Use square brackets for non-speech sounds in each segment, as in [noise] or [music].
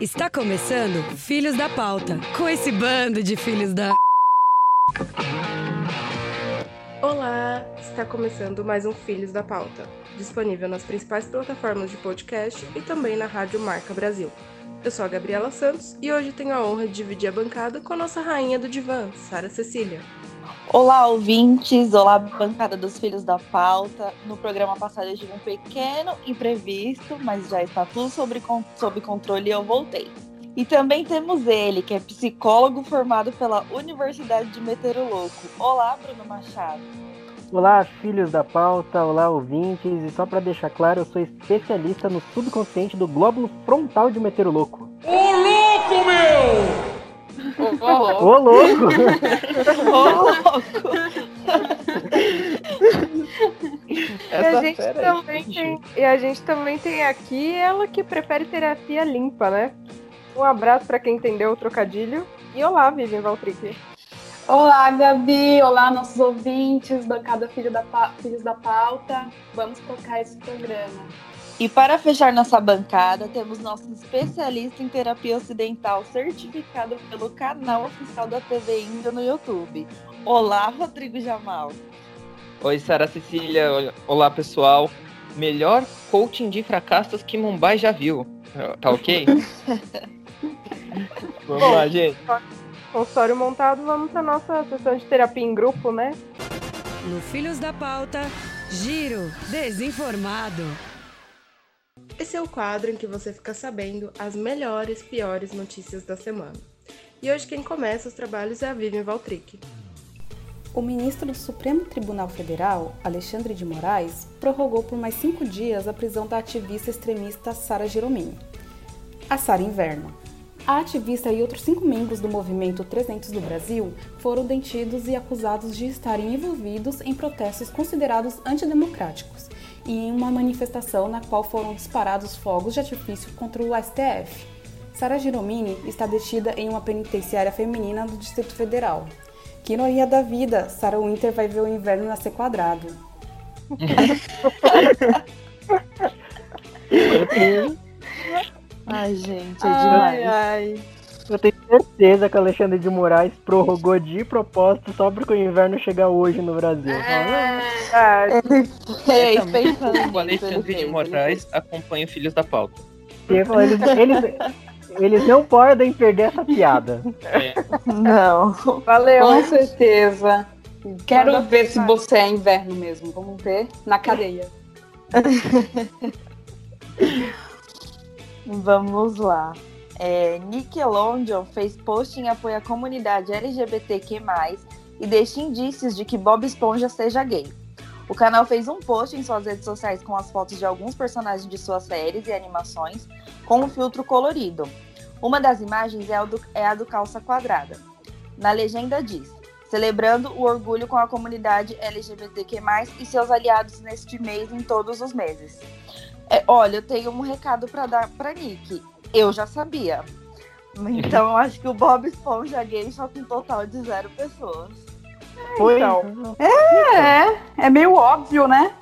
Está começando Filhos da Pauta, com esse bando de filhos da. Olá, está começando mais um Filhos da Pauta, disponível nas principais plataformas de podcast e também na Rádio Marca Brasil. Eu sou a Gabriela Santos e hoje tenho a honra de dividir a bancada com a nossa rainha do divã, Sara Cecília. Olá, ouvintes! Olá, bancada dos Filhos da Pauta. No programa passado eu tive um pequeno imprevisto, mas já está tudo sob, sob controle e eu voltei. E também temos ele, que é psicólogo formado pela Universidade de Meteoro Louco. Olá, Bruno Machado. Olá, filhos da pauta, olá, ouvintes. E só para deixar claro, eu sou especialista no subconsciente do glóbulo frontal de Meteoro Louco. Ô louco, meu! Ô, louco! Ô, louco! [laughs] E a, gente também tem, e a gente também tem aqui ela que prefere terapia limpa, né? Um abraço para quem entendeu o trocadilho. E olá, Vivian Valtric. Olá, Gabi. Olá, nossos ouvintes, bancada Filho da pa... Filhos da Pauta. Vamos tocar esse programa. E para fechar nossa bancada, temos nosso especialista em terapia ocidental, certificado pelo canal oficial da TV Índia no YouTube. Olá, Rodrigo Jamal. Oi, Sara Cecília. Olá, pessoal. Melhor coaching de fracassos que Mumbai já viu. Tá ok? [laughs] Vamos Bom, lá, gente. Consultório montado, vamos para nossa sessão de terapia em grupo, né? No Filhos da Pauta, Giro Desinformado. Esse é o quadro em que você fica sabendo as melhores, piores notícias da semana. E hoje quem começa os trabalhos é a Vivian Valtric. O ministro do Supremo Tribunal Federal, Alexandre de Moraes, prorrogou por mais cinco dias a prisão da ativista extremista Sara Giromini. A Sara Inverno. A ativista e outros cinco membros do movimento 300 do Brasil foram detidos e acusados de estarem envolvidos em protestos considerados antidemocráticos em uma manifestação na qual foram disparados fogos de artifício contra o STF. Sara Giromini está detida em uma penitenciária feminina do Distrito Federal. Que ironia da vida, Sarah Winter vai ver o inverno nascer quadrado. [laughs] Ai, gente, é Ai, demais. ai. Eu tenho certeza que o Alexandre de Moraes prorrogou de propósito só porque o inverno chegar hoje no Brasil. Ah, Ele fez pensando O Alexandre de Moraes acompanha o Filhos da Pauta. Eles, eles, eles não podem perder essa piada. É. Não. valeu. Com certeza. Quero Manda ver se você é inverno mesmo. Vamos ver na cadeia. [laughs] Vamos lá. É, Nickelodeon fez post em apoio à comunidade LGBTQ+, e deixa indícios de que Bob Esponja seja gay. O canal fez um post em suas redes sociais com as fotos de alguns personagens de suas séries e animações com um filtro colorido. Uma das imagens é a do, é a do calça quadrada. Na legenda diz: celebrando o orgulho com a comunidade LGBTQ+, e seus aliados neste mês em todos os meses. É, olha, eu tenho um recado para dar para Nick. Eu já sabia. Então eu [laughs] acho que o Bob Esponja gay só com um total de zero pessoas. Foi. Então. É, é meio óbvio, né?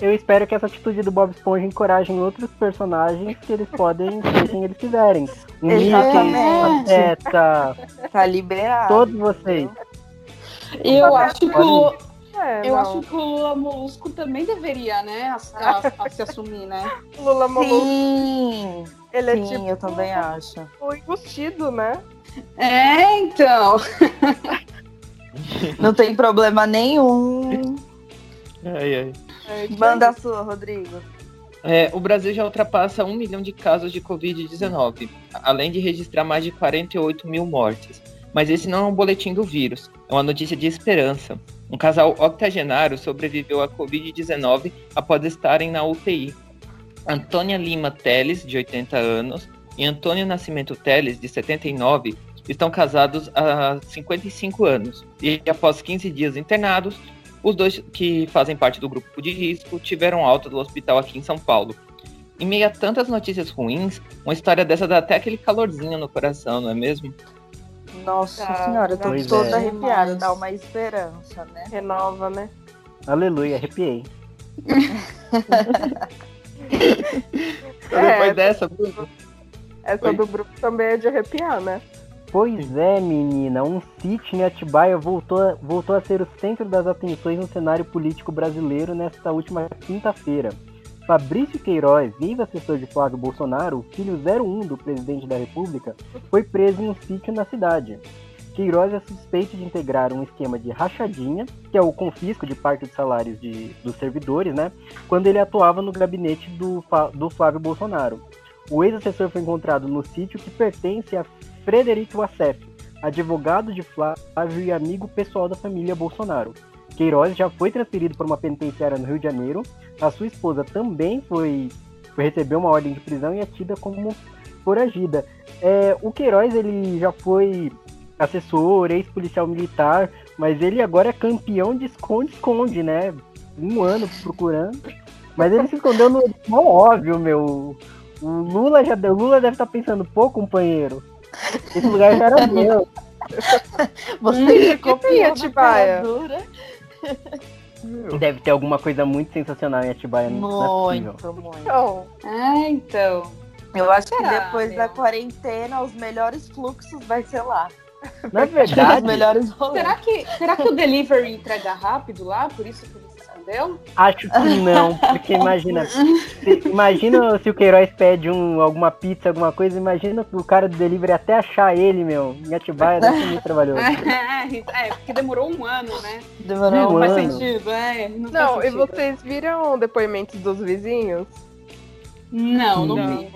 Eu espero que essa atitude do Bob Esponja encoraje outros personagens que eles podem ser quem eles quiserem. Mickey, Exatamente. Teta, Tá liberado. todos vocês. Eu acho que o, É, eu não. acho que o Lula Molusco também deveria, né, a, [laughs] a- a se assumir, né? Lula Molusco, Sim, ele é sim, tipo eu também acho. o embutido, né? É, então. Não tem problema nenhum. ai, ai. É, Manda a sua, Rodrigo. É, o Brasil já ultrapassa um milhão de casos de Covid-19, além de registrar mais de 48 mil mortes. Mas esse não é um boletim do vírus, é uma notícia de esperança. Um casal octogenário sobreviveu à Covid-19 após estarem na UTI. Antônia Lima Teles, de 80 anos, e Antônio Nascimento Teles, de 79, estão casados há 55 anos. E após 15 dias internados, os dois que fazem parte do grupo de risco tiveram alta do hospital aqui em São Paulo. Em meio a tantas notícias ruins, uma história dessa dá até aquele calorzinho no coração, não é mesmo? Nossa Tá, senhora, eu tô pois toda é. arrepiada, dá uma esperança, né? Renova, né? Aleluia, arrepiei. [laughs] Depois dessa, Bruno. Essa Oi. do Bruno também é de arrepiar, né? Pois é, menina, um sítio em Atibaia voltou, a- voltou a ser o centro das atenções no cenário político brasileiro nesta última quinta-feira. Fabrício Queiroz, ex-assessor de Flávio Bolsonaro, filho 01 do presidente da República, foi preso em um sítio na cidade. Queiroz é suspeito de integrar um esquema de rachadinha, que é o confisco de parte dos salários de, dos servidores, né? Quando ele atuava no gabinete do, do Flávio Bolsonaro. O ex-assessor foi encontrado no sítio que pertence a Frederico Wassef, advogado de Flávio e amigo pessoal da família Bolsonaro. Queiroz já foi transferido para uma penitenciária no Rio de Janeiro. A sua esposa também foi, foi receber uma ordem de prisão e é tida como foragida. É, o Queiroz ele já foi assessor, ex-policial militar, mas ele agora é campeão de esconde-esconde, né? Um ano procurando. Mas ele se escondeu no não óbvio, meu. O Lula já deu. O Lula deve estar pensando, pô, companheiro. Esse lugar já era meu. [laughs] Você ficou que [laughs] tem Atibaia? Deve ter alguma coisa muito sensacional em Atibaia. é. Muito, muito. Então, Ah, então. Eu acho que Será, depois meu? da quarentena, os melhores fluxos vai ser lá. Na [laughs] Os verdade, melhores rolês. Será que, será que o delivery entrega rápido lá? Por isso que escondeu? acho que não, porque imagina. se- imagina se o Queiroz pede um, alguma pizza, alguma coisa, imagina o cara do delivery até achar ele, meu, em Atibaia, deve ser muito trabalhoso. [laughs] é, porque demorou um ano, né? Demorou Um Não faz ano. sentido, é. Não, não, faz e sentido. vocês viram depoimentos dos vizinhos? Não, não, Não. vi.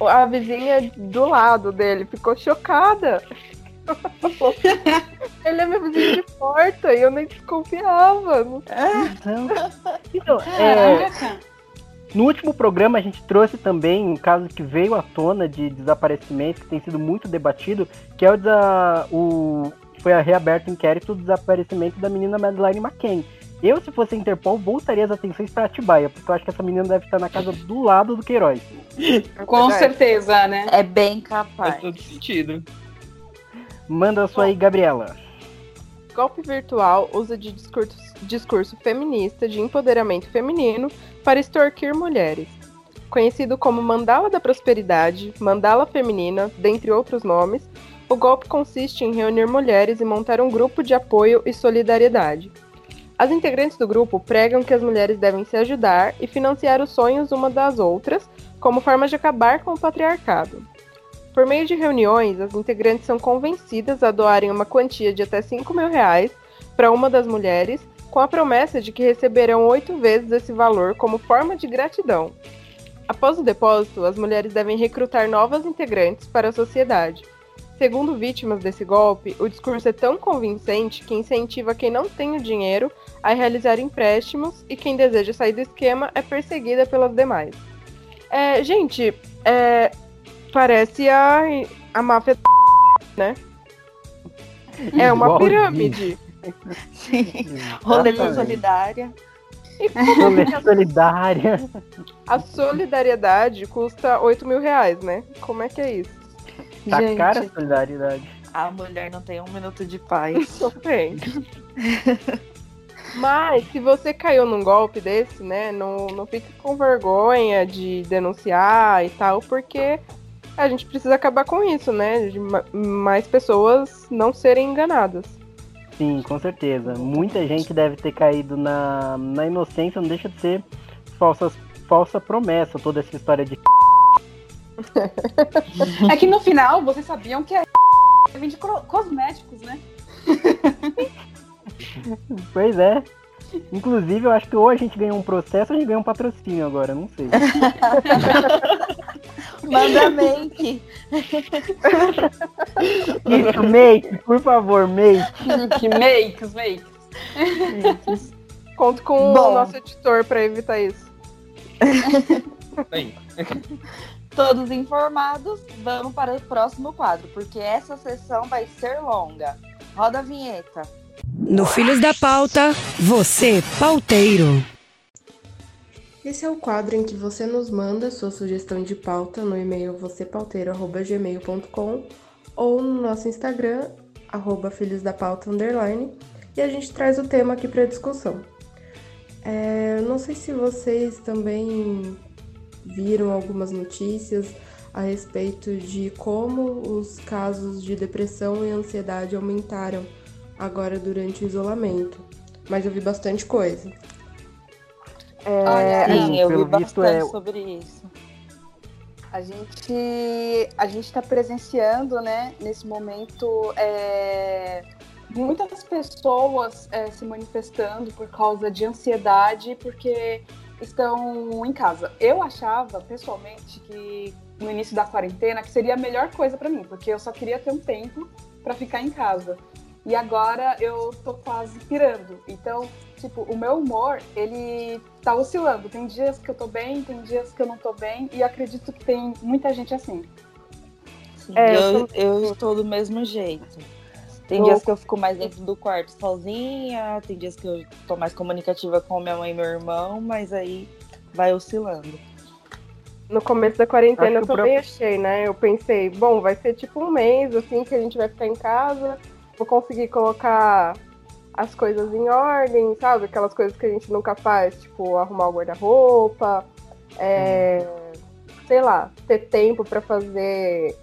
A vizinha do lado dele ficou chocada. [laughs] Ele é meu vizinho de porta e eu nem desconfiava. Não Então, então, é. No último programa a gente trouxe também um caso que veio à tona de desaparecimento, que tem sido muito debatido, que é o, desa- o foi a reaberto o inquérito do desaparecimento da menina Madeleine McCain. Eu, se fosse a Interpol, voltaria as atenções para Atibaia, porque eu acho que essa menina deve estar na casa do lado do Queiroz. Com Verdade. certeza, né? É bem Faz capaz. todo sentido. Manda a sua aí, Gabriela. Golpe virtual usa de discurso, discurso feminista de empoderamento feminino para extorquir mulheres. Conhecido como Mandala da Prosperidade, Mandala Feminina, dentre outros nomes, o golpe consiste em reunir mulheres e montar um grupo de apoio e solidariedade. As integrantes do grupo pregam que as mulheres devem se ajudar e financiar os sonhos uma das outras, como forma de acabar com o patriarcado. Por meio de reuniões, as integrantes são convencidas a doarem uma quantia de até 5 mil reais para uma das mulheres, com a promessa de que receberão oito vezes esse valor como forma de gratidão. Após o depósito, as mulheres devem recrutar novas integrantes para a sociedade. Segundo vítimas desse golpe, o discurso é tão convincente que incentiva quem não tem o dinheiro a realizar empréstimos e quem deseja sair do esquema é perseguida pelas demais. É, gente, é, parece a, a máfia, [laughs] né? É uma pirâmide. Sim. Roleta solidária. [laughs] Rolê solidária. A solidariedade custa 8 mil reais, né? Como é que é isso? Tá Gente, cara a solidariedade. a mulher não tem um minuto de paz. [laughs] Bem. Mas se você caiu num golpe desse, né, não, não fique com vergonha de denunciar e tal, porque a gente precisa acabar com isso, né? De ma- mais pessoas não serem enganadas. Sim, com certeza. Muita gente deve ter caído na, na inocência, não deixa de ser falsas, falsa promessa, toda essa história de [laughs] É que no final, vocês sabiam que é [laughs] vende cosméticos, né? [laughs] Pois é. Inclusive, eu acho que ou a gente ganhou um processo ou a gente ganhou um patrocínio agora, não sei. Manda make. [laughs] Isso, make, por favor, make. [laughs] que makes, makes. Conto com Bom. o nosso editor pra evitar isso. Aí. Todos informados, vamos para o próximo quadro, porque essa sessão vai ser longa. Roda a vinheta. No Filhos da Pauta, você, pauteiro. Esse é o quadro em que você nos manda sua sugestão de pauta no e-mail vocêpauteiro.gmail.com ou no nosso Instagram, arroba Filhos da Pauta Underline, e a gente traz o tema aqui para discussão. É, não sei se vocês também viram algumas notícias a respeito de como os casos de depressão e ansiedade aumentaram agora durante o isolamento. Mas eu vi bastante coisa. É, Olha, sim, eu vi pelo bastante é- sobre isso. A gente a gente está presenciando, né, nesse momento, é, muitas pessoas é, se manifestando por causa de ansiedade, porque estão em casa. Eu achava, pessoalmente, que no início da quarentena que seria a melhor coisa para mim, porque eu só queria ter um tempo para ficar em casa. E agora eu tô quase pirando. Então, tipo, o meu humor, ele tá oscilando. Tem dias que eu tô bem, tem dias que eu não tô bem, e acredito que tem muita gente assim. Sim, É, eu, eu eu estou do mesmo jeito. Tem Eu- dias que eu fico mais dentro do quarto sozinha, tem dias que eu tô mais comunicativa com minha mãe e meu irmão, mas aí vai oscilando. No começo da quarentena eu também achei, né? Eu pensei, bom, vai ser tipo um mês, assim, que a gente vai ficar em casa, vou conseguir colocar as coisas em ordem, sabe? Aquelas coisas que a gente nunca faz, tipo arrumar o guarda-roupa, é, sei lá, ter tempo pra fazer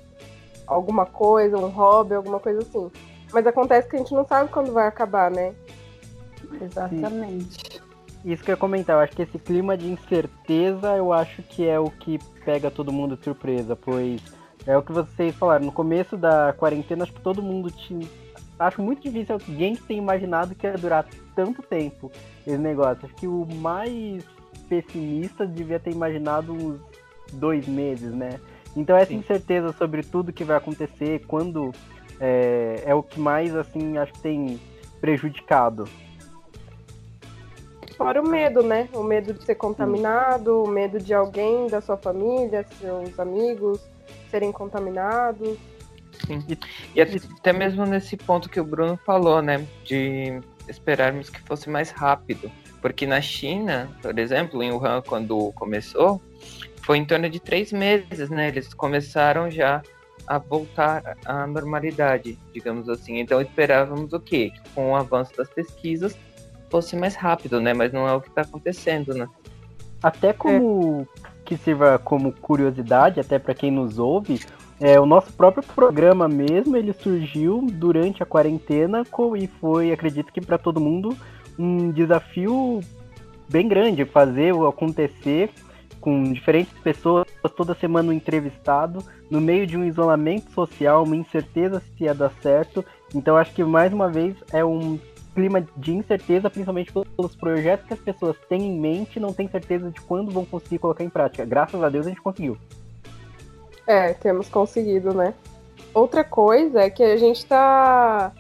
alguma coisa, um hobby, alguma coisa assim. Mas acontece que a gente não sabe quando vai acabar, né? Exatamente. Isso que eu ia comentar, eu acho que esse clima de incerteza eu acho que é o que pega todo mundo de surpresa, pois é o que vocês falaram, no começo da quarentena acho que todo mundo tinha. Acho muito difícil alguém que tenha imaginado que ia durar tanto tempo esse negócio. Acho que o mais pessimista devia ter imaginado uns dois meses, né? Então essa Sim. incerteza sobre tudo que vai acontecer, quando é, é o que mais assim acho que tem prejudicado. Fora o medo, né? O medo de ser contaminado, o medo de alguém da sua família, seus amigos serem contaminados. Sim. E até mesmo nesse ponto que o Bruno falou, né? De esperarmos que fosse mais rápido. Porque na China, por exemplo, em Wuhan, quando começou, foi em torno de três meses, né? Eles começaram já a voltar à normalidade, digamos assim. Então esperávamos o quê? Que com o avanço das pesquisas fosse mais rápido, né? Mas não é o que está acontecendo, né? Até como que sirva como curiosidade, até para quem nos ouve, é, o nosso próprio programa mesmo, ele surgiu durante a quarentena e foi, acredito que para todo mundo, um desafio bem grande fazer o acontecer com diferentes pessoas, toda semana um entrevistado, no meio de um isolamento social, uma incerteza se ia dar certo. Então acho que mais uma vez é um clima de incerteza, principalmente pelos projetos que as pessoas têm em mente não têm certeza de quando vão conseguir colocar em prática. Graças a Deus a gente conseguiu. É, temos conseguido, né? Outra coisa é que a gente tá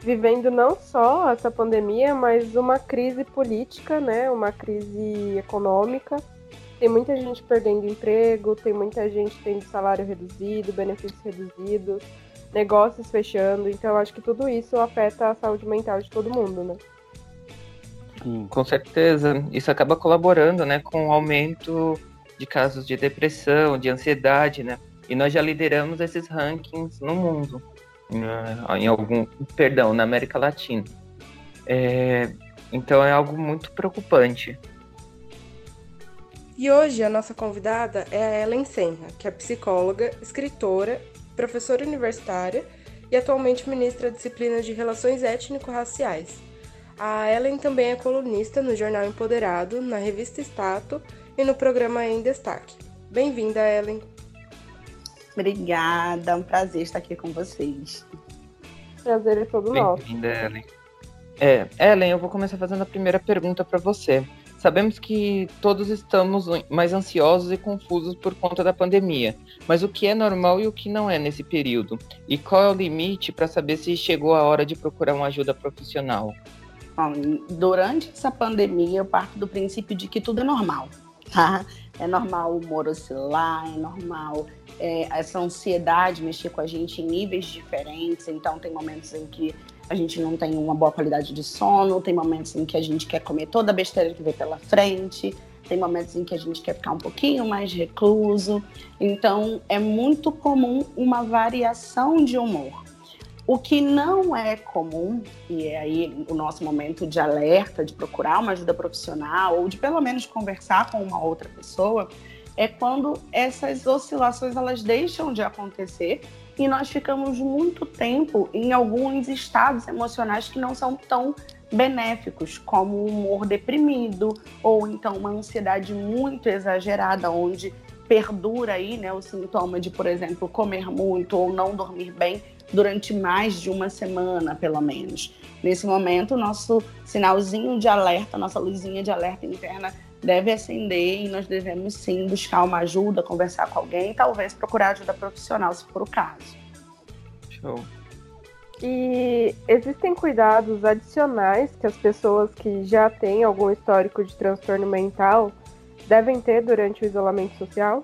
vivendo não só essa pandemia, mas uma crise política, né? Uma crise econômica. Tem muita gente perdendo emprego, tem muita gente tendo salário reduzido, benefícios reduzidos, negócios fechando. Então, acho que tudo isso afeta a saúde mental de todo mundo, né? Sim. Com certeza. Isso acaba colaborando, né, com o aumento de casos de depressão, de ansiedade, né? E nós já lideramos esses rankings no mundo, né, em algum, perdão, na América Latina. É, então é algo muito preocupante. E hoje a nossa convidada é a Ellen Senra, que é psicóloga, escritora, professora universitária e atualmente ministra da disciplina de Relações Étnico-Raciais. A Ellen também é colunista no jornal Empoderado, na revista Stato e no programa Em Destaque. Bem-vinda, Ellen. Obrigada, é um prazer estar aqui com vocês. Prazer é todo nosso. Bem-vinda, Ellen. É, Ellen, eu vou começar fazendo a primeira pergunta para você. Sabemos que todos estamos mais ansiosos e confusos por conta da pandemia, mas o que é normal e o que não é nesse período? E qual é o limite para saber se chegou a hora de procurar uma ajuda profissional? Bom, durante essa pandemia, eu parto do princípio de que tudo é normal, tá? É normal o humor oscilar, é normal é, essa ansiedade mexer com a gente em níveis diferentes. Então, tem momentos em que a gente não tem uma boa qualidade de sono, tem momentos em que a gente quer comer toda a besteira que vem pela frente, tem momentos em que a gente quer ficar um pouquinho mais recluso. Então, é muito comum uma variação de humor. O que não é comum, e é aí o nosso momento de alerta, de procurar uma ajuda profissional, ou de pelo menos conversar com uma outra pessoa, é quando essas oscilações elas deixam de acontecer e nós ficamos muito tempo em alguns estados emocionais que não são tão benéficos, como o humor deprimido ou então uma ansiedade muito exagerada, onde perdura aí, né, o sintoma de, por exemplo, comer muito ou não dormir bem durante mais de uma semana, pelo menos. Nesse momento, nosso sinalzinho de alerta, nossa luzinha de alerta interna deve acender e nós devemos sim buscar uma ajuda, conversar com alguém, talvez procurar ajuda profissional, se for o caso. Show. E existem cuidados adicionais que as pessoas que já têm algum histórico de transtorno mental devem ter durante o isolamento social?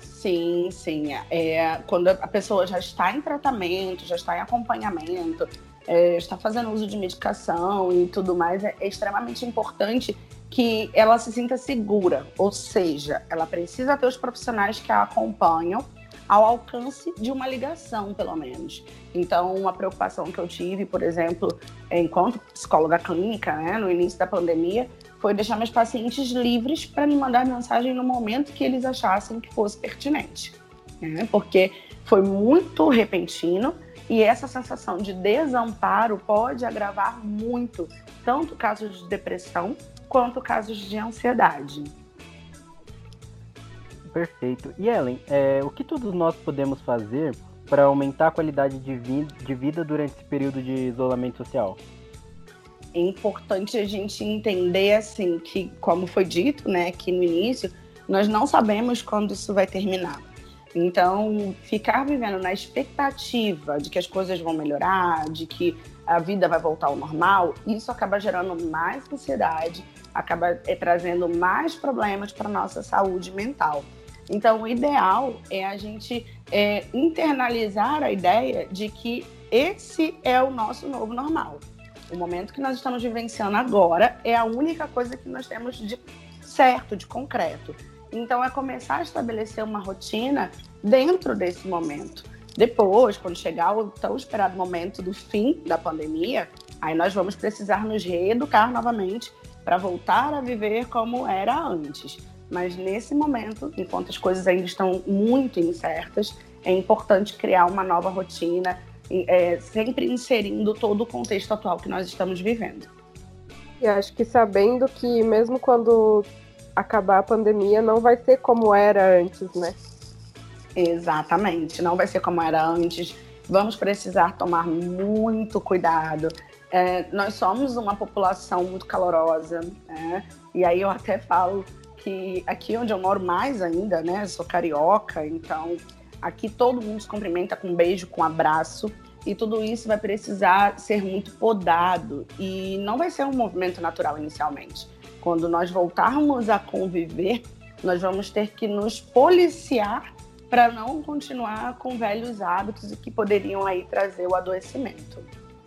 Sim, sim. É, quando a pessoa já está em tratamento, já está em acompanhamento, é, está fazendo uso de medicação e tudo mais, é, é extremamente importante que ela se sinta segura, ou seja, ela precisa ter os profissionais que a acompanham ao alcance de uma ligação, pelo menos. Então, uma preocupação que eu tive, por exemplo, enquanto psicóloga clínica, né, no início da pandemia, foi deixar meus pacientes livres para me mandar mensagem no momento que eles achassem que fosse pertinente. Né? Porque foi muito repentino e essa sensação de desamparo pode agravar muito tanto casos de depressão quanto casos de ansiedade. Perfeito. E Ellen, é, o que todos nós podemos fazer para aumentar a qualidade de, vi de vida durante esse período de isolamento social? É importante a gente entender assim que, como foi dito, né, que no início nós não sabemos quando isso vai terminar. Então, ficar vivendo na expectativa de que as coisas vão melhorar, de que a vida vai voltar ao normal, isso acaba gerando mais ansiedade, acaba é, trazendo mais problemas para nossa saúde mental. Então, o ideal é a gente é, internalizar a ideia de que esse é o nosso novo normal. O momento que nós estamos vivenciando agora é a única coisa que nós temos de certo, de concreto. Então, é começar a estabelecer uma rotina dentro desse momento. Depois, quando chegar o tão esperado momento do fim da pandemia, aí nós vamos precisar nos reeducar novamente para voltar a viver como era antes. Mas nesse momento, enquanto as coisas ainda estão muito incertas, é importante criar uma nova rotina, é, sempre inserindo todo o contexto atual que nós estamos vivendo. E acho que sabendo que mesmo quando acabar a pandemia, não vai ser como era antes, né? Exatamente, não vai ser como era antes. Vamos precisar tomar muito cuidado. É, nós somos uma população muito calorosa, né? E aí eu até falo que aqui onde eu moro mais ainda, né? Sou carioca, então aqui todo mundo se cumprimenta com um beijo, com um abraço. E tudo isso vai precisar ser muito podado e não vai ser um movimento natural inicialmente. Quando nós voltarmos a conviver, nós vamos ter que nos policiar para não continuar com velhos hábitos que poderiam aí trazer o adoecimento.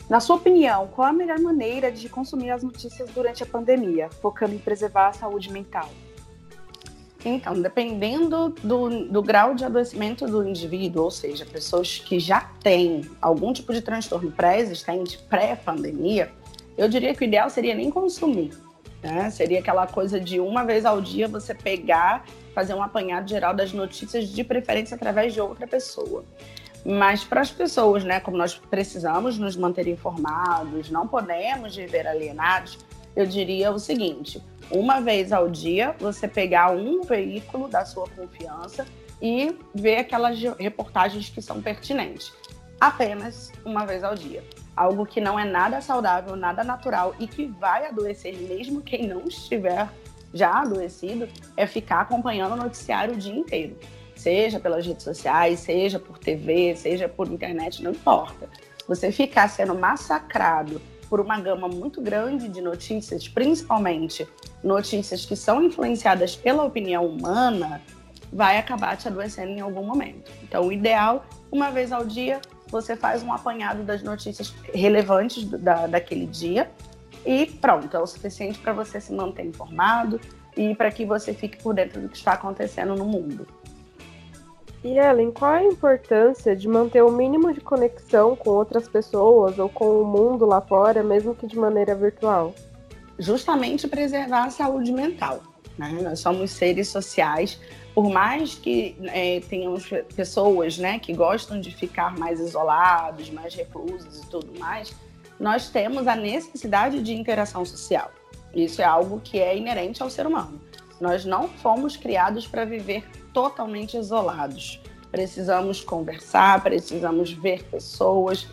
Na sua opinião, qual a melhor maneira de consumir as notícias durante a pandemia, focando em preservar a saúde mental? Então, dependendo do, do grau de adoecimento do indivíduo, ou seja, pessoas que já têm algum tipo de transtorno pré-existente, pré-pandemia, eu diria que o ideal seria nem consumir. Né? Seria aquela coisa de uma vez ao dia você pegar, fazer um apanhado geral das notícias, de preferência através de outra pessoa. Mas para as pessoas, né, como nós precisamos nos manter informados, não podemos viver alienados, eu diria o seguinte: uma vez ao dia, você pegar um veículo da sua confiança e ver aquelas reportagens que são pertinentes. Apenas uma vez ao dia. Algo que não é nada saudável, nada natural e que vai adoecer mesmo quem não estiver já adoecido, é ficar acompanhando o noticiário o dia inteiro. Seja pelas redes sociais, seja por TV, seja por internet, não importa. Você ficar sendo massacrado por uma gama muito grande de notícias, principalmente notícias que são influenciadas pela opinião humana, vai acabar te adoecendo em algum momento. Então, o ideal, uma vez ao dia, você faz um apanhado das notícias relevantes da, daquele dia e pronto, é o suficiente para você se manter informado e para que você fique por dentro do que está acontecendo no mundo. E Ellen, qual é a importância de manter o mínimo de conexão com outras pessoas ou com o mundo lá fora, mesmo que de maneira virtual? Justamente preservar a saúde mental. Né? Nós somos seres sociais, por mais que é, tenhamos pessoas né, que gostam de ficar mais isolados, mais reclusos e tudo mais, nós temos a necessidade de interação social. Isso é algo que é inerente ao ser humano. Nós não fomos criados para viver totalmente isolados. Precisamos conversar, precisamos ver pessoas.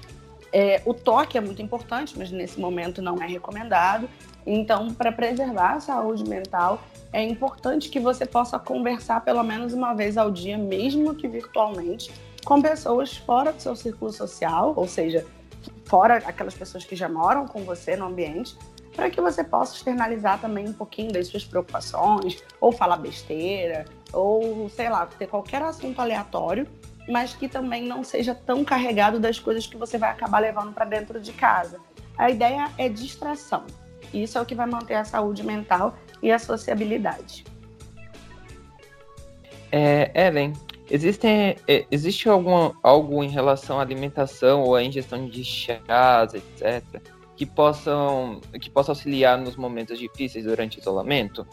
É, o toque é muito importante, mas nesse momento não é recomendado. Então, para preservar a saúde mental, é importante que você possa conversar pelo menos uma vez ao dia, mesmo que virtualmente, com pessoas fora do seu círculo social, ou seja, fora aquelas pessoas que já moram com você no ambiente, para que você possa externalizar também um pouquinho das suas preocupações, ou falar besteira, ou sei lá, ter qualquer assunto aleatório, mas que também não seja tão carregado das coisas que você vai acabar levando para dentro de casa. A ideia é distração. Isso é o que vai manter a saúde mental e a sociabilidade. É, Ellen, existe, é, alguma, algo em relação à alimentação ou à ingestão de chás, etc., que possam, que possa auxiliar nos momentos difíceis durante o isolamento?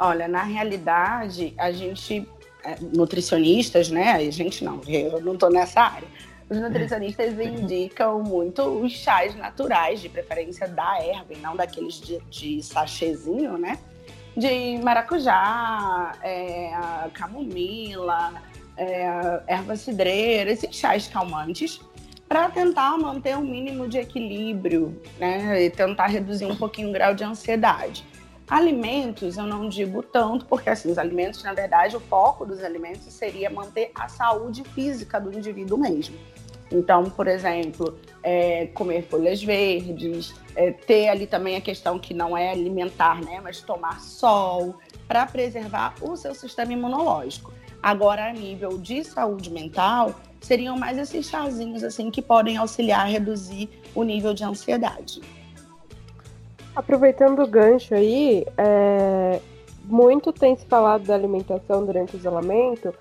Olha, na realidade, a gente, é, nutricionistas, né? A gente não, eu não estou nessa área. Os nutricionistas indicam muito os chás naturais, de preferência da erva, e não daqueles de, de sachêzinho, né? De maracujá, é, camomila, é, erva cidreira, esses chás calmantes para tentar manter um mínimo de equilíbrio, né? E tentar reduzir um pouquinho o grau de ansiedade. Alimentos, eu não digo tanto, porque assim, os alimentos, na verdade, o foco dos alimentos seria manter a saúde física do indivíduo mesmo. Então, por exemplo, é, comer folhas verdes, é, ter ali também a questão que não é alimentar, né, mas tomar sol, para preservar o seu sistema imunológico. Agora, a nível de saúde mental, seriam mais esses chazinhos assim que podem auxiliar a reduzir o nível de ansiedade. Aproveitando o gancho aí, é, muito tem se falado da alimentação durante o isolamento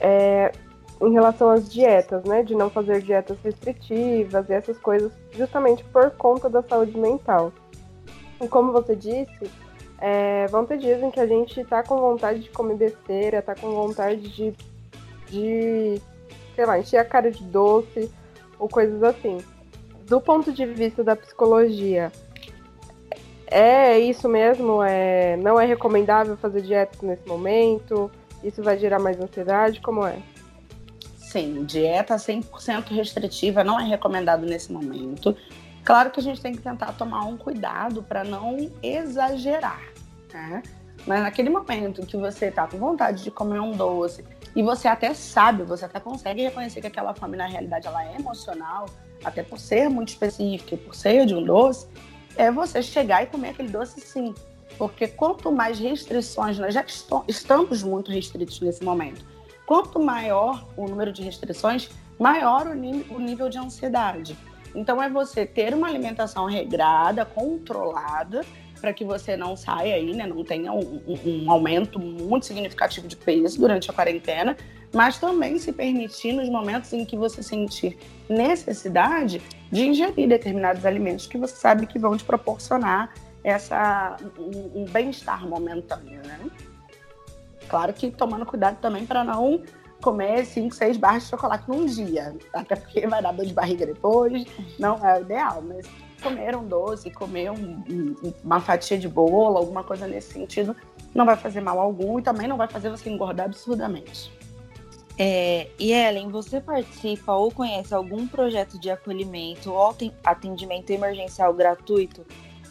é, em relação às dietas, né? De não fazer dietas restritivas e essas coisas, justamente por conta da saúde mental. E como você disse, é, vão ter dias em que a gente tá com vontade de comer besteira, tá com vontade de, de sei lá, encher a cara de doce ou coisas assim. Do ponto de vista da psicologia, é isso mesmo? É, não é recomendável fazer dietas nesse momento? Isso vai gerar mais ansiedade? Como é? Sim, dieta 100% restritiva não é recomendado nesse momento. Claro que a gente tem que tentar tomar um cuidado para não exagerar, né? Mas naquele momento que você está com vontade de comer um doce e você até sabe, você até consegue reconhecer que aquela fome na realidade ela é emocional, até por ser muito específica e por ser de um doce, é você chegar e comer aquele doce sim. Porque quanto mais restrições, nós já estamos muito restritos nesse momento. Quanto maior o número de restrições, maior o, nível de ansiedade. Então é você ter uma alimentação regrada, controlada, para que você não saia aí, né, não tenha um, um, um, aumento muito significativo de peso durante a quarentena, mas também se permitir nos momentos em que você sentir necessidade de ingerir determinados alimentos que você sabe que vão te proporcionar essa um, um bem-estar momentâneo, né? Claro que tomando cuidado também para não comer 5, 6 barras de chocolate num dia, até porque vai dar dor de barriga depois, não é o ideal, mas comer um doce, comer um, um, uma fatia de bolo, alguma coisa nesse sentido, não vai fazer mal algum e também não vai fazer você engordar absurdamente. É, e Ellen, você participa ou conhece algum projeto de acolhimento ou atendimento emergencial gratuito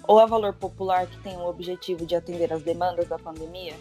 ou a valor popular que tem o objetivo de atender as demandas da pandemia?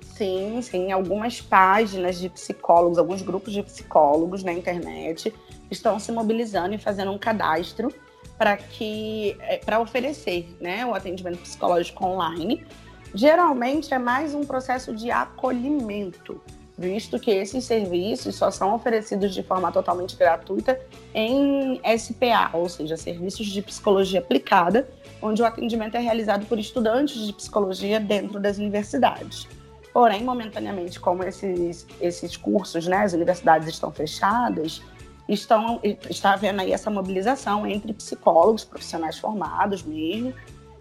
Sim, sim. Algumas páginas de psicólogos, alguns grupos de psicólogos na internet estão se mobilizando e fazendo um cadastro para que é, para oferecer né, o atendimento psicológico online. Geralmente é mais um processo de acolhimento, visto que esses serviços só são oferecidos de forma totalmente gratuita em SPA, ou seja, serviços de psicologia aplicada, onde o atendimento é realizado por estudantes de psicologia dentro das universidades. Porém, momentaneamente, como esses, esses cursos, né, as universidades estão fechadas, estão, está havendo aí essa mobilização entre psicólogos, profissionais formados mesmo,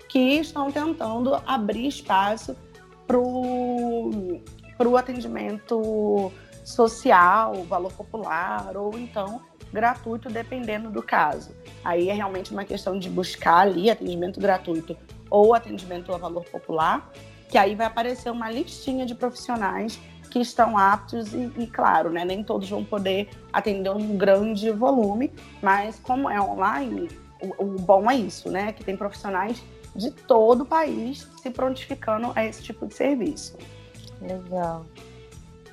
que estão tentando abrir espaço para o atendimento social, valor popular, ou então gratuito, dependendo do caso. Aí é realmente uma questão de buscar ali atendimento gratuito ou atendimento a valor popular, que aí vai aparecer uma listinha de profissionais que estão aptos e, e, claro, né, nem todos vão poder atender um grande volume, mas como é online, o, o bom é isso, né, que tem profissionais de todo o país se prontificando a esse tipo de serviço. Legal.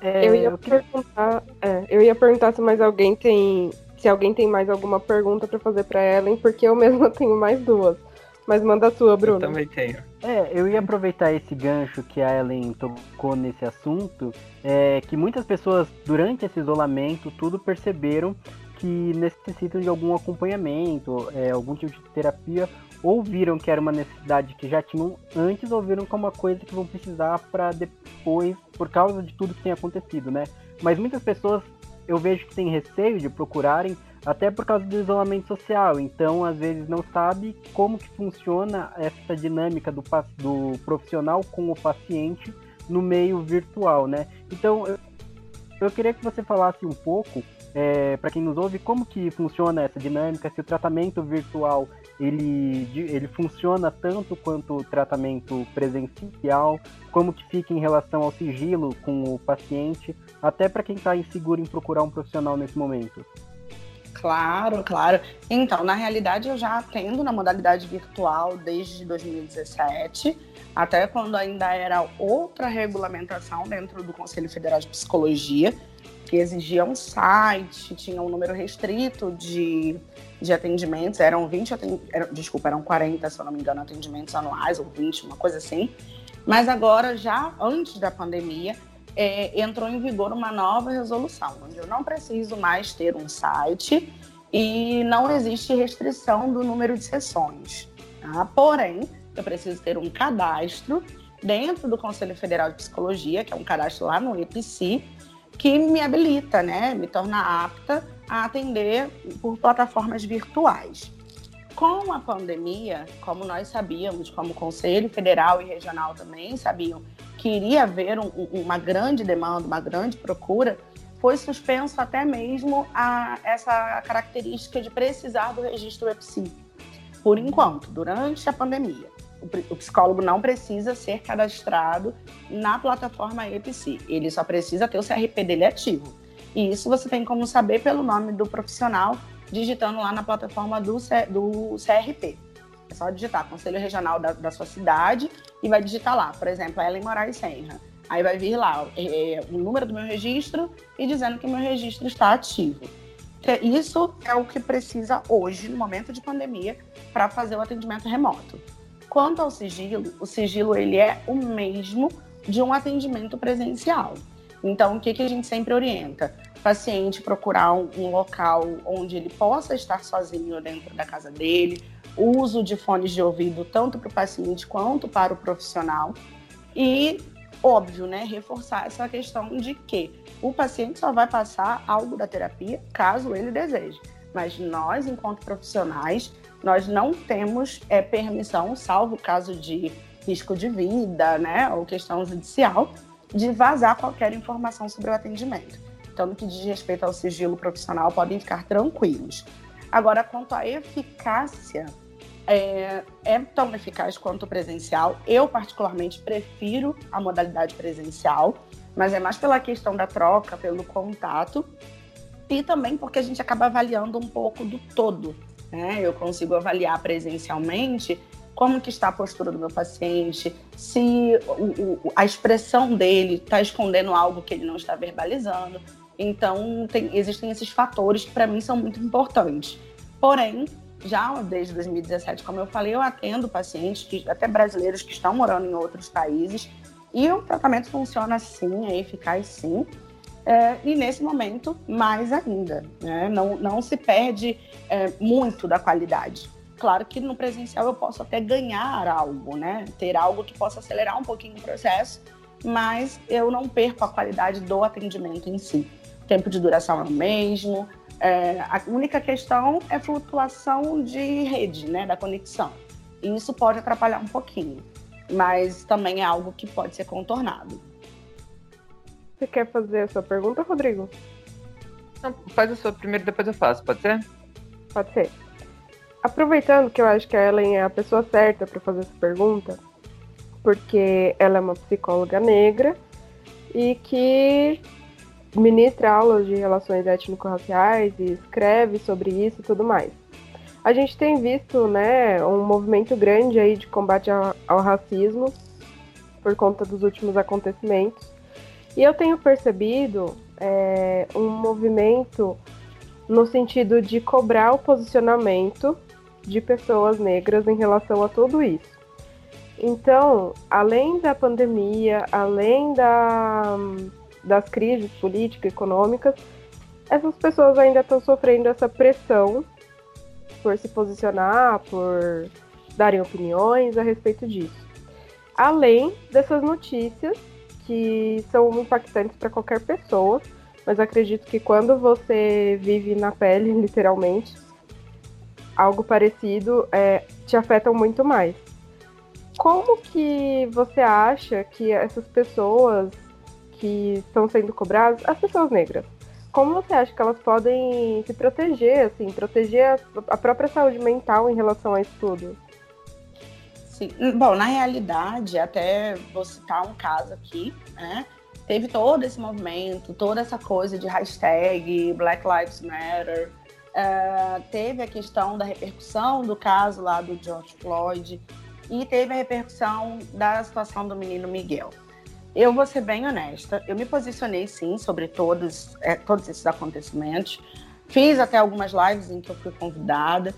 É, eu, ia eu, perguntar, é, eu ia perguntar se mais alguém tem, se alguém tem mais alguma pergunta para fazer para Ellen, porque eu mesma [laughs] tenho mais duas. Mas manda a tua, Bruno. Eu também tenho. É, eu ia aproveitar esse gancho que a Ellen tocou nesse assunto, é, que muitas pessoas, durante esse isolamento, tudo perceberam que necessitam de algum acompanhamento, é, algum tipo de terapia, ou viram que era uma necessidade que já tinham antes, ou viram como uma coisa que vão precisar para depois, por causa de tudo que tem acontecido, né? Mas muitas pessoas eu vejo que têm receio de procurarem até por causa do isolamento social. Então, às vezes, não sabe como que funciona essa dinâmica do, do profissional com o paciente no meio virtual, né? Então, eu, eu queria que você falasse um pouco, é, para quem nos ouve, como que funciona essa dinâmica, se o tratamento virtual ele, ele funciona tanto quanto o tratamento presencial, como que fica em relação ao sigilo com o paciente, até para quem está inseguro em procurar um profissional nesse momento. Claro, claro. Então, na realidade, eu já atendo na modalidade virtual desde 2017, até quando ainda era outra regulamentação dentro do Conselho Federal de Psicologia, que exigia um site, tinha um número restrito de, de atendimentos, eram 20, eram, desculpa, eram 40, se eu não me engano, atendimentos anuais, ou 20, uma coisa assim. Mas agora, já antes da pandemia, é, entrou em vigor uma nova resolução, onde eu não preciso mais ter um site e não existe restrição do número de sessões. Tá? Porém, eu preciso ter um cadastro dentro do Conselho Federal de Psicologia, que é um cadastro lá no EPC, que me habilita, né, me torna apta a atender por plataformas virtuais. Com a pandemia, como nós sabíamos, como o Conselho Federal e Regional também sabiam que iria haver um, uma grande demanda, uma grande procura, foi suspenso até mesmo a, essa característica de precisar do registro EPSI. Por enquanto, durante a pandemia, o, psicólogo não precisa ser cadastrado na plataforma EPSI, ele só precisa ter o CRP dele ativo. E isso você tem como saber pelo nome do profissional, digitando lá na plataforma do, do CRP. É só digitar Conselho Regional da, da sua cidade e vai digitar lá, por exemplo, Ellen Moraes Senra. Aí vai vir lá é, é, o número do meu registro e dizendo que meu registro está ativo. Isso é o que precisa hoje, no momento de pandemia, para fazer o atendimento remoto. Quanto ao sigilo, o sigilo ele é o mesmo de um atendimento presencial. Então, o que, que a gente sempre orienta? Paciente procurar um, um local onde ele possa estar sozinho dentro da casa dele, uso de fones de ouvido tanto para o paciente quanto para o profissional. E, óbvio, né, reforçar essa questão de que o paciente só vai passar algo da terapia caso ele deseje. Mas nós, enquanto profissionais, nós não temos é, permissão, salvo caso de risco de vida, né, ou questão judicial, de vazar qualquer informação sobre o atendimento. Então, no que diz respeito ao sigilo profissional, podem ficar tranquilos. Agora, quanto à eficácia é, é tão eficaz quanto o presencial. Eu, particularmente, prefiro a modalidade presencial, mas é mais pela questão da troca, pelo contato, e também porque a gente acaba avaliando um pouco do todo. Né? Eu consigo avaliar presencialmente como que está a postura do meu paciente, se o, o, a expressão dele está escondendo algo que ele não está verbalizando. Então, tem, existem esses fatores que para mim são muito importantes. Porém, já desde 2017, como eu falei, eu atendo pacientes, que, até brasileiros que estão morando em outros países, e o tratamento funciona sim, é eficaz sim. É, e nesse momento, mais ainda. Né? Não, não se perde é, muito da qualidade. Claro que no presencial eu posso até ganhar algo, né? ter algo que possa acelerar um pouquinho o processo, mas eu não perco a qualidade do atendimento em si. O tempo de duração é o mesmo. É, a única questão é flutuação de rede, né, da conexão. E isso pode atrapalhar um pouquinho, mas também é algo que pode ser contornado. Você quer fazer a sua pergunta, Rodrigo? Não, faz a sua primeiro, depois eu faço, pode ser? Pode ser. Aproveitando que eu acho que a Ellen é a pessoa certa para fazer essa pergunta, porque ela é uma psicóloga negra e que ministra aulas de relações étnico-raciais e escreve sobre isso e tudo mais. A gente tem visto, né, um movimento grande aí de combate ao, ao racismo por conta dos últimos acontecimentos. E eu tenho percebido é, um movimento no sentido de cobrar o posicionamento de pessoas negras em relação a tudo isso. Então, além da pandemia, além da, das crises políticas econômicas, essas pessoas ainda estão sofrendo essa pressão por se posicionar, por darem opiniões a respeito disso. Além dessas notícias que são impactantes para qualquer pessoa, mas acredito que quando você vive na pele, [laughs] literalmente, algo parecido é, te afetam muito mais. Como que você acha que essas pessoas que estão sendo cobradas, as pessoas negras, como você acha que elas podem se proteger, assim, proteger a própria saúde mental em relação a isso tudo? Sim. Bom, na realidade, até vou citar um caso aqui, né? Teve todo esse movimento, toda essa coisa de hashtag Black Lives Matter, Uh, teve a questão da repercussão do caso lá do George Floyd e teve a repercussão da situação do menino Miguel. Eu vou ser bem honesta, eu me posicionei sim sobre todos, é, todos esses acontecimentos. Fiz até algumas lives em que eu fui convidada,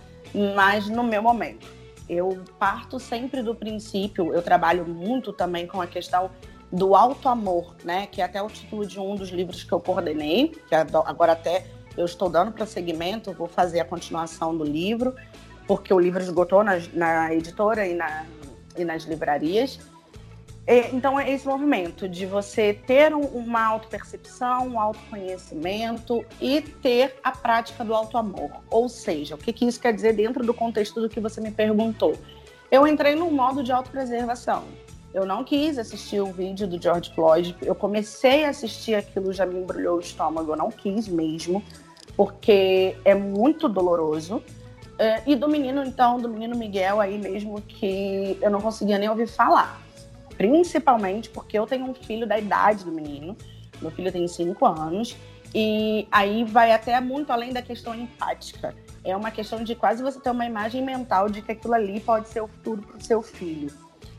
mas no meu momento. Eu parto sempre do princípio, eu trabalho muito também com a questão do alto amor, né? Que é até o título de um dos livros que eu coordenei, que agora até eu estou dando prosseguimento, vou fazer a continuação do livro, porque o livro esgotou na, na editora e, na, e nas livrarias. É, então, é esse movimento de você ter um, uma autopercepção, um autoconhecimento e ter a prática do auto-amor. Ou seja, o que, que isso quer dizer dentro do contexto do que você me perguntou? Eu entrei num modo de autopreservação. Eu não quis assistir o vídeo do George Floyd. Eu comecei a assistir aquilo, já me embrulhou o estômago. Eu não quis mesmo porque é muito doloroso. É, e do menino, então, do menino Miguel aí mesmo, que eu não conseguia nem ouvir falar. Principalmente porque eu tenho um filho da idade do menino. Meu filho tem cinco anos. E aí vai até muito além da questão empática. É uma questão de quase você ter uma imagem mental de que aquilo ali pode ser o futuro para o seu filho.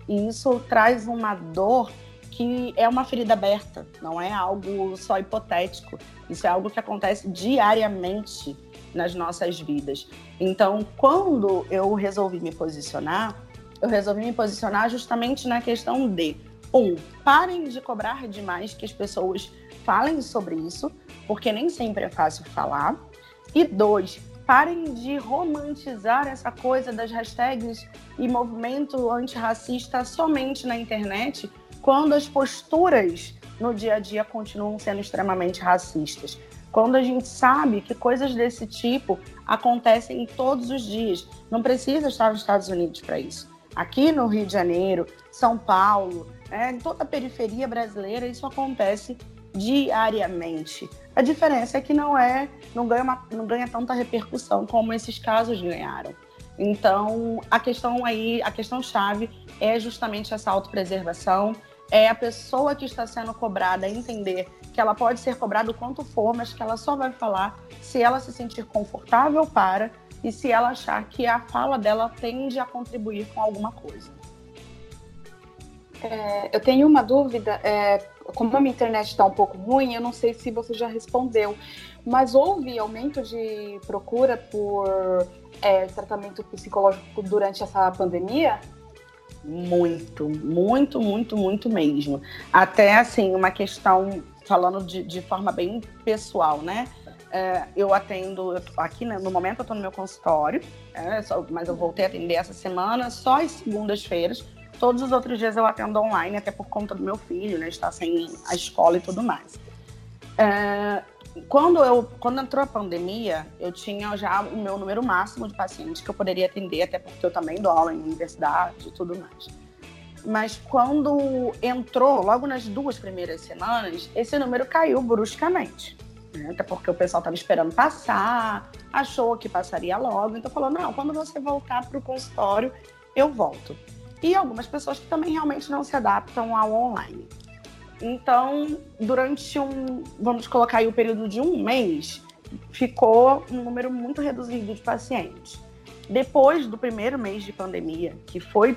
E isso traz uma dor que é uma ferida aberta, não é algo só hipotético. Isso é algo que acontece diariamente nas nossas vidas. Então, quando eu resolvi me posicionar, eu resolvi me posicionar justamente na questão de um, parem de cobrar demais que as pessoas falem sobre isso, porque nem sempre é fácil falar. E dois, parem de romantizar essa coisa das hashtags e movimento antirracista somente na internet, quando as posturas no dia a dia continuam sendo extremamente racistas. Quando a gente sabe que coisas desse tipo acontecem todos os dias, não precisa estar nos Estados Unidos para isso. Aqui no Rio de Janeiro, São Paulo, né, em toda a periferia brasileira, isso acontece diariamente. A diferença é que não é, não ganha, uma, não ganha tanta repercussão como esses casos ganharam. Então, a questão aí, a questão chave é justamente essa autopreservação, é a pessoa que está sendo cobrada entender que ela pode ser cobrada o quanto for, mas que ela só vai falar se ela se sentir confortável para e se ela achar que a fala dela tende a contribuir com alguma coisa. É, eu tenho uma dúvida, é, como a minha internet está um pouco ruim, eu não sei se você já respondeu, mas houve aumento de procura por é, tratamento psicológico durante essa pandemia? Muito, muito, muito, muito mesmo. Até assim, uma questão, falando de, de forma bem pessoal, né? É, eu atendo eu aqui né, no momento eu estou no meu consultório, é, só, mas eu voltei a atender essa semana só às segundas-feiras, Todos os outros dias eu atendo online, até por conta do meu filho, né? Está sem a escola e tudo mais. É, quando, eu, quando entrou a pandemia, eu tinha já o meu número máximo de pacientes que eu poderia atender, até porque eu também dou aula em universidade e tudo mais. Mas quando entrou, logo nas duas primeiras semanas, esse número caiu bruscamente. Né? Até porque o pessoal estava esperando passar, achou que passaria logo, então falou: não, quando você voltar para o consultório, eu volto. E algumas pessoas que também realmente não se adaptam ao online. Então, durante um, vamos colocar aí o período de um mês, ficou um número muito reduzido de pacientes. Depois do primeiro mês de pandemia, que foi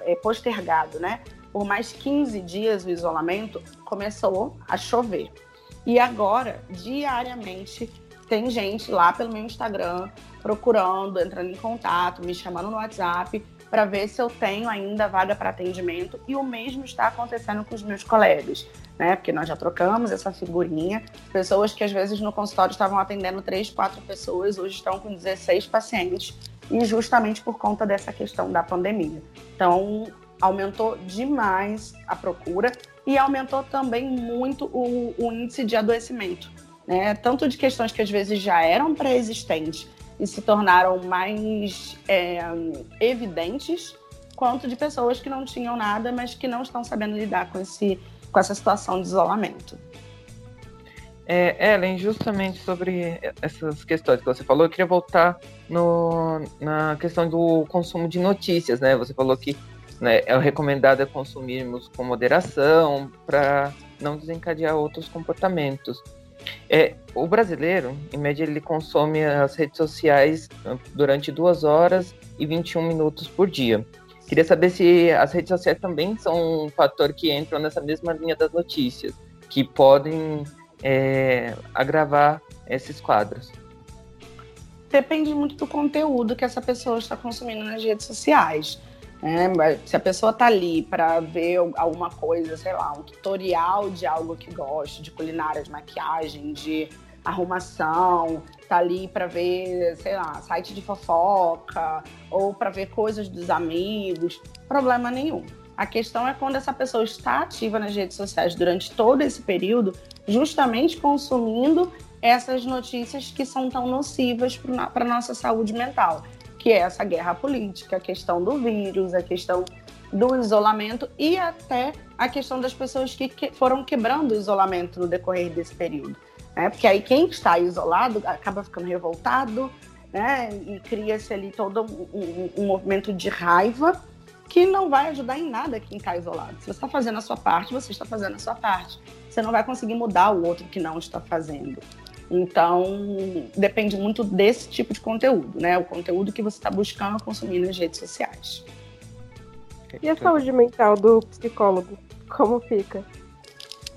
é, postergado, né, por mais 15 dias o isolamento, começou a chover. E agora, diariamente, tem gente lá pelo meu Instagram procurando, entrando em contato, me chamando no WhatsApp para ver se eu tenho ainda vaga para atendimento e o mesmo está acontecendo com os meus colegas, né? Porque nós já trocamos essa figurinha. Pessoas que às vezes no consultório estavam atendendo três, quatro pessoas, hoje estão com 16 pacientes e justamente por conta dessa questão da pandemia. Então, aumentou demais a procura e aumentou também muito o, o índice de adoecimento, né? Tanto de questões que às vezes já eram pré-existentes e se tornaram mais é, evidentes, quanto de pessoas que não tinham nada, mas que não estão sabendo lidar com, esse, com essa situação de isolamento. É, Ellen, justamente sobre essas questões que você falou, eu queria voltar no, na questão do consumo de notícias, né? Você falou que né, é recomendado é consumirmos com moderação para não desencadear outros comportamentos. É, o brasileiro, em média, ele consome as redes sociais ah, durante duas horas e 21 minutos por dia. Queria saber se as redes sociais também são um fator que entram nessa mesma linha das notícias, que podem é, agravar esses quadros. Depende muito do conteúdo que essa pessoa está consumindo nas redes sociais. É, se a pessoa tá ali para ver alguma coisa, sei lá, um tutorial de algo que gosta, de culinária, de maquiagem, de arrumação, tá ali para ver, sei lá, site de fofoca ou para ver coisas dos amigos, problema nenhum. A questão é quando essa pessoa está ativa nas redes sociais durante todo esse período, justamente consumindo essas notícias que são tão nocivas para nossa saúde mental que é essa guerra política, a questão do vírus, a questão do isolamento e até a questão das pessoas que, que foram quebrando o isolamento no decorrer desse período. Né? Porque aí quem está isolado acaba ficando revoltado, né? E cria-se ali todo um, um, um, movimento de raiva que não vai ajudar em nada quem está isolado. Se você está fazendo a sua parte, você está fazendo a sua parte. Você não vai conseguir mudar o outro que não está fazendo. Então, depende muito desse tipo de conteúdo, né? O conteúdo que você está buscando consumir nas redes sociais. E a saúde mental do psicólogo? Como fica?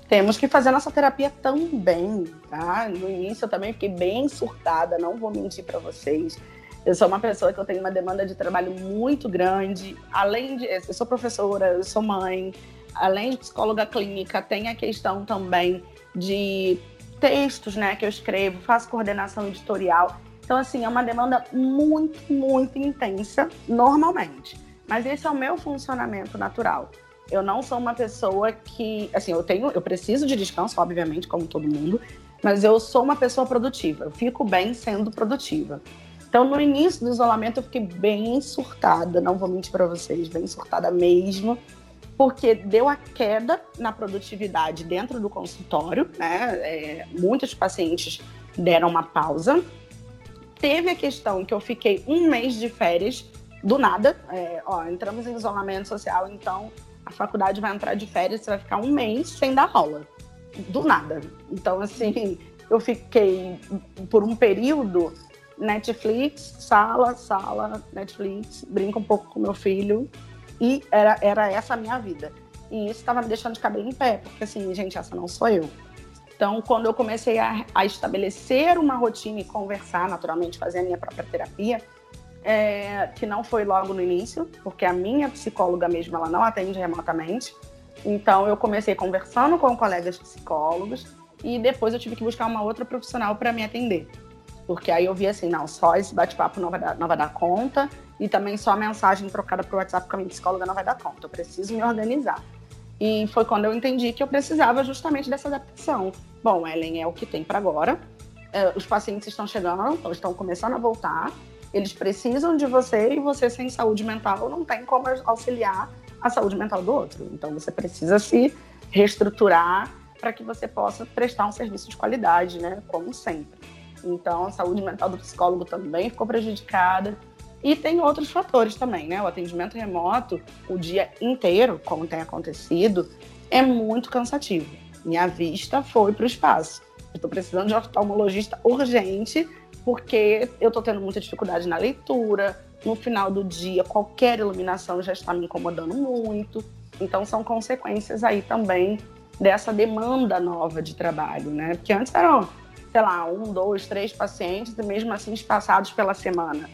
Temos que fazer nossa terapia também, tá? No início eu também fiquei bem surtada, não vou mentir para vocês. Eu sou uma pessoa que eu tenho uma demanda de trabalho muito grande. Além de, eu sou professora, eu sou mãe. Além de psicóloga clínica, tem a questão também de textos né, que eu escrevo, faço coordenação editorial. Então, assim, é uma demanda muito, muito intensa, normalmente. Mas esse é o meu funcionamento natural. Eu não sou uma pessoa que, assim, eu tenho, eu preciso de descanso, obviamente, como todo mundo, mas eu sou uma pessoa produtiva. Eu fico bem sendo produtiva. Então, no início do isolamento, eu fiquei bem surtada, não vou mentir para vocês, bem surtada mesmo porque deu a queda na produtividade dentro do consultório, né? É, muitos pacientes deram uma pausa. Teve a questão que eu fiquei um mês de férias do nada. É, ó, entramos em isolamento social, então a faculdade vai entrar de férias, você vai ficar um mês sem dar aula. Do nada. Então, assim, eu fiquei por um período Netflix, sala, sala, Netflix, brinco um pouco com meu filho, e era, era essa a minha vida. E isso estava me deixando de cabelo em pé, porque assim, gente, essa não sou eu. Então, quando eu comecei a, a estabelecer uma rotina e conversar, naturalmente, fazer a minha própria terapia, é, que não foi logo no início, porque a minha psicóloga mesmo, ela não atende remotamente. Então, eu comecei conversando com colegas psicólogos e depois eu tive que buscar uma outra profissional para me atender. Porque aí eu vi assim, não, só esse bate-papo não, não vai dar conta, e também só a mensagem trocada para o WhatsApp com a minha psicóloga não vai dar conta. Eu preciso me organizar. E foi quando eu entendi que eu precisava justamente dessa adaptação. Bom, Ellen, é o que tem para agora. É, os pacientes estão chegando, estão começando a voltar. Eles precisam de você e você, sem saúde mental, não tem como auxiliar a saúde mental do outro. Então, você precisa se reestruturar para que você possa prestar um serviço de qualidade, né? Como sempre. Então, a saúde mental do psicólogo também ficou prejudicada. E tem outros fatores também, né? O atendimento remoto, o dia inteiro, como tem acontecido, é muito cansativo. Minha vista foi para o espaço. Estou precisando de um oftalmologista urgente, porque eu estou tendo muita dificuldade na leitura. No final do dia, qualquer iluminação já está me incomodando muito. Então, são consequências aí também dessa demanda nova de trabalho, né? Porque antes eram, sei lá, um, dois, três pacientes, e mesmo assim espaçados pela semana.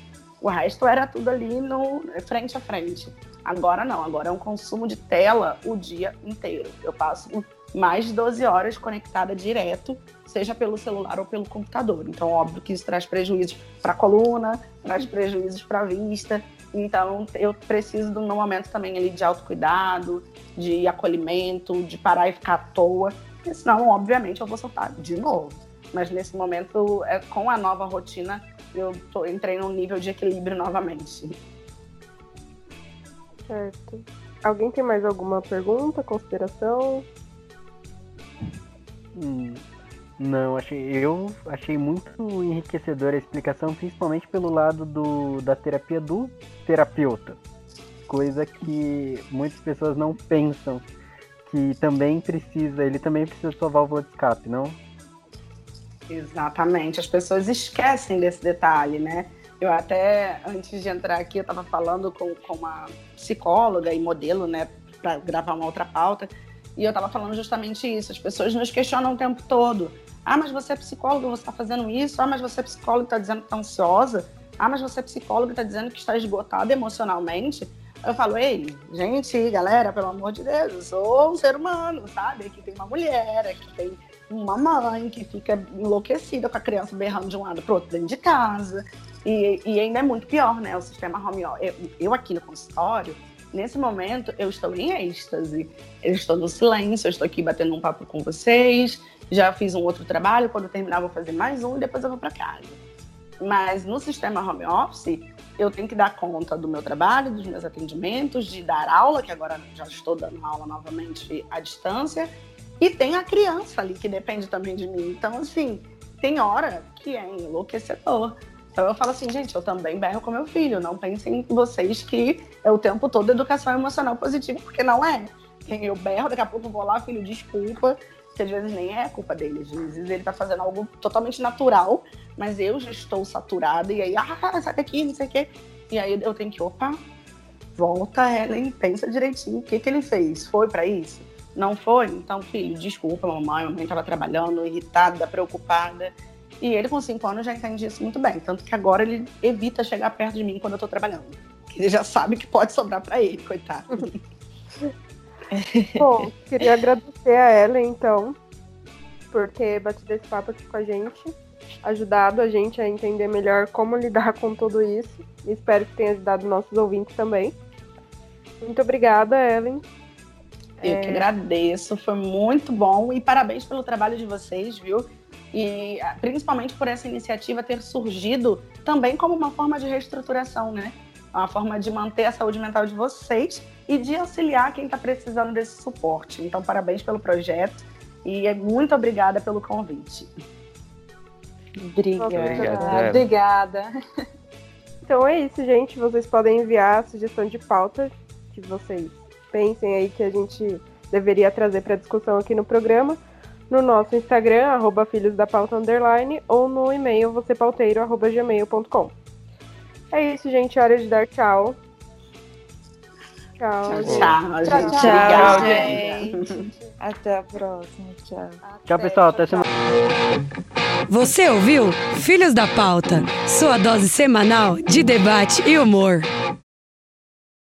O resto era tudo ali no frente a frente. Agora não, agora é um consumo de tela o dia inteiro. Eu passo mais de 12 horas conectada direto, seja pelo celular ou pelo computador. Então, óbvio que isso traz prejuízos para a coluna, traz prejuízos para a vista. Então, eu preciso, no momento também ali de autocuidado, de acolhimento, de parar e ficar à toa, porque senão, obviamente, eu vou soltar de novo. Mas nesse momento, é, com a nova rotina, eu tô, entrei num nível de equilíbrio novamente. Certo. Alguém tem mais alguma pergunta, consideração? Hum, não, achei, eu achei muito enriquecedora a explicação, principalmente pelo lado do, da terapia do terapeuta. Coisa que muitas pessoas não pensam que também precisa, ele também precisa de sua válvula de escape, não? Exatamente, as pessoas esquecem desse detalhe, né? Eu até, antes de entrar aqui, eu estava falando com, com uma psicóloga e modelo, né, para gravar uma outra pauta, e eu estava falando justamente isso. As pessoas nos questionam o tempo todo. Ah, mas você é psicóloga, você está fazendo isso? Ah, mas você é psicóloga e está dizendo que está ansiosa? Ah, mas você é psicóloga e está dizendo que está esgotada emocionalmente? Eu falo, ei, gente, galera, pelo amor de Deus, eu sou um ser humano, sabe? Aqui tem uma mulher, aqui tem uma mãe que fica enlouquecida com a criança berrando de um lado para outro dentro de casa. E, e, ainda é muito pior, né? O sistema home office. Eu, eu, aqui no consultório, nesse momento, eu estou em êxtase. Eu estou no silêncio, eu estou aqui batendo um papo com vocês. Já fiz um outro trabalho, quando eu terminar, vou fazer mais um e depois eu vou para casa. Mas no sistema home office, eu tenho que dar conta do meu trabalho, dos meus atendimentos, de dar aula, que agora já estou dando aula novamente à distância, e tem a criança ali que depende também de mim. Então, assim, tem hora que é enlouquecedor. Então eu falo assim, gente, eu também berro com meu filho. Não pensem em vocês que é o tempo todo educação emocional positiva, porque não é. Eu berro, daqui a pouco eu vou lá, filho, desculpa. Que às vezes nem é culpa dele. Às vezes ele tá fazendo algo totalmente natural, mas eu já estou saturada. E aí, ah, sai daqui, não sei o quê. E aí eu tenho que, opa, volta, Ellen, pensa direitinho. O que, que ele fez? Foi para isso? Não foi? Então, filho, desculpa, mamãe. Mamãe estava trabalhando, irritada, preocupada. E ele, com cinco anos, já entende isso muito bem. Tanto que agora ele evita chegar perto de mim quando eu estou trabalhando. Ele já sabe que pode sobrar para ele, coitado. Bom, queria agradecer a ela, então, por ter batido esse papo aqui com a gente, ajudado a gente a entender melhor como lidar com tudo isso. Espero que tenha ajudado nossos ouvintes também. Muito obrigada, Ellen. Eu é... que agradeço, foi muito bom e parabéns pelo trabalho de vocês, viu? E ah, principalmente por essa iniciativa ter surgido também como uma forma de reestruturação, né? Uma forma de manter a saúde mental de vocês e de auxiliar quem está precisando desse suporte. Então, parabéns pelo projeto e muito obrigada pelo convite. Obrigada. Obrigada. Então é isso, gente. Vocês podem enviar a sugestão de pauta que vocês pensem aí que a gente deveria trazer para discussão aqui no programa, no nosso Instagram, arroba filhos da pauta underline, ou no e-mail vocêpauteiro, arroba gmail.com. É isso, gente. Hora de dar tchau. Tchau. Tchau, tchau, tchau, tchau gente. Até a próxima. Tchau. Tchau, pessoal. Até semana. Você ouviu Filhos da Pauta, sua dose semanal de debate e humor.